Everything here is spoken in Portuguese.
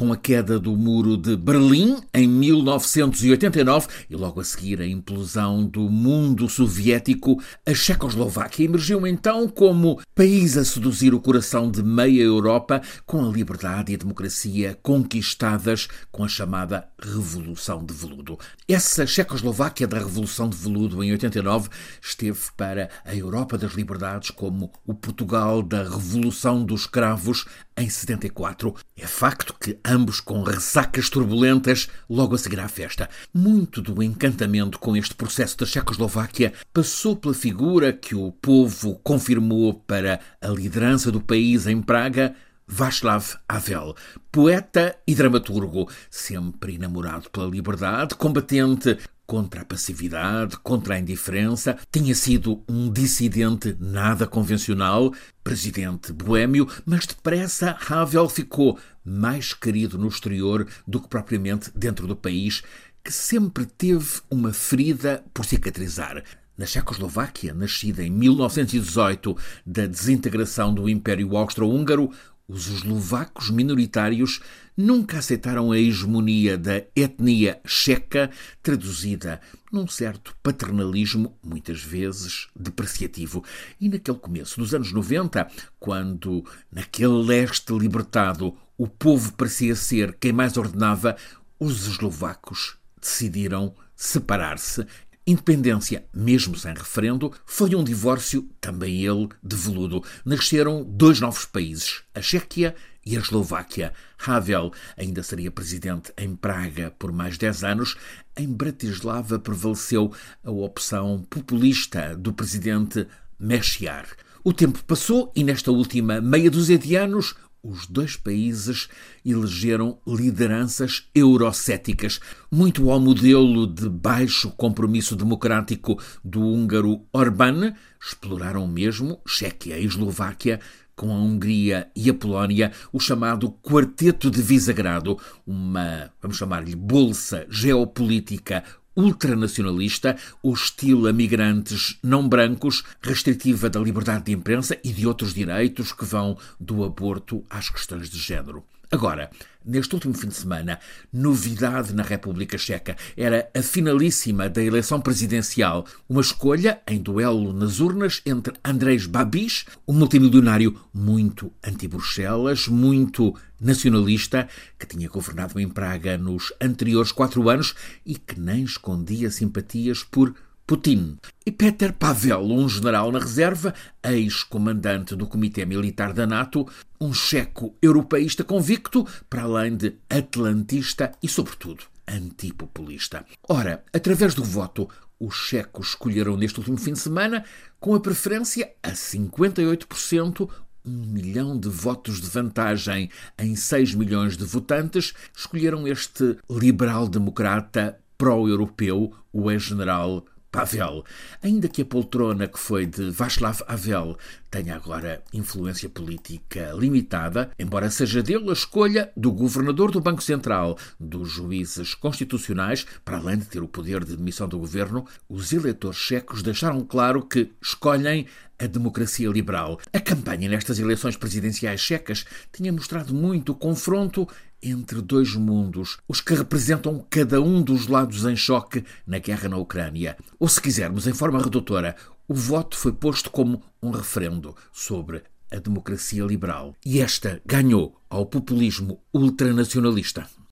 com a queda do Muro de Berlim em 1989 e logo a seguir a implosão do mundo soviético, a Checoslováquia emergiu então como país a seduzir o coração de meia Europa com a liberdade e a democracia conquistadas com a chamada Revolução de Veludo. Essa Checoslováquia da Revolução de Veludo em 89 esteve para a Europa das Liberdades como o Portugal da Revolução dos Cravos em 74. É facto que ambos com ressacas turbulentas logo a seguir à festa. Muito do encantamento com este processo da Checoslováquia passou pela figura que o povo confirmou para a liderança do país em Praga, Václav Havel, poeta e dramaturgo, sempre enamorado pela liberdade, combatente contra a passividade, contra a indiferença, tinha sido um dissidente nada convencional, presidente boêmio, mas depressa Havel ficou mais querido no exterior do que propriamente dentro do país, que sempre teve uma ferida por cicatrizar. Na Checoslováquia, nascida em 1918 da desintegração do Império Austro-Húngaro, os eslovacos minoritários nunca aceitaram a hegemonia da etnia checa, traduzida num certo paternalismo, muitas vezes depreciativo. E naquele começo dos anos 90, quando naquele leste libertado o povo parecia ser quem mais ordenava, os eslovacos decidiram separar-se Independência, mesmo sem referendo, foi um divórcio, também ele, de veludo. Nasceram dois novos países, a Chequia e a Eslováquia. Havel ainda seria presidente em Praga por mais 10 anos. Em Bratislava prevaleceu a opção populista do presidente Mechiar. O tempo passou e nesta última meia dúzia de anos os dois países elegeram lideranças eurocéticas, muito ao modelo de baixo compromisso democrático do húngaro Orbán, exploraram mesmo Chequia e Eslováquia com a Hungria e a Polónia, o chamado Quarteto de Visagrado, uma, vamos chamar-lhe, bolsa geopolítica ultranacionalista, hostil a migrantes não brancos, restritiva da liberdade de imprensa e de outros direitos que vão do aborto às questões de género. Agora, neste último fim de semana, novidade na República Checa. Era a finalíssima da eleição presidencial, uma escolha em duelo nas urnas entre Andrés Babis, um multimilionário muito anti-Bruxelas, muito nacionalista, que tinha governado em Praga nos anteriores quatro anos e que nem escondia simpatias por Putin. E Peter Pavel, um general na reserva, ex-comandante do Comitê Militar da NATO, um checo europeísta convicto, para além de atlantista e, sobretudo, antipopulista. Ora, através do voto, os checos escolheram neste último fim de semana, com a preferência a 58%, um milhão de votos de vantagem em 6 milhões de votantes, escolheram este liberal-democrata pró-europeu, o ex-general Pavel, ainda que a poltrona que foi de Václav Havel tenha agora influência política limitada, embora seja dele a escolha do governador do Banco Central, dos juízes constitucionais, para além de ter o poder de demissão do governo, os eleitores checos deixaram claro que escolhem a democracia liberal. A campanha nestas eleições presidenciais checas tinha mostrado muito confronto entre dois mundos, os que representam cada um dos lados em choque na guerra na Ucrânia. Ou, se quisermos, em forma redutora, o voto foi posto como um referendo sobre a democracia liberal. E esta ganhou ao populismo ultranacionalista.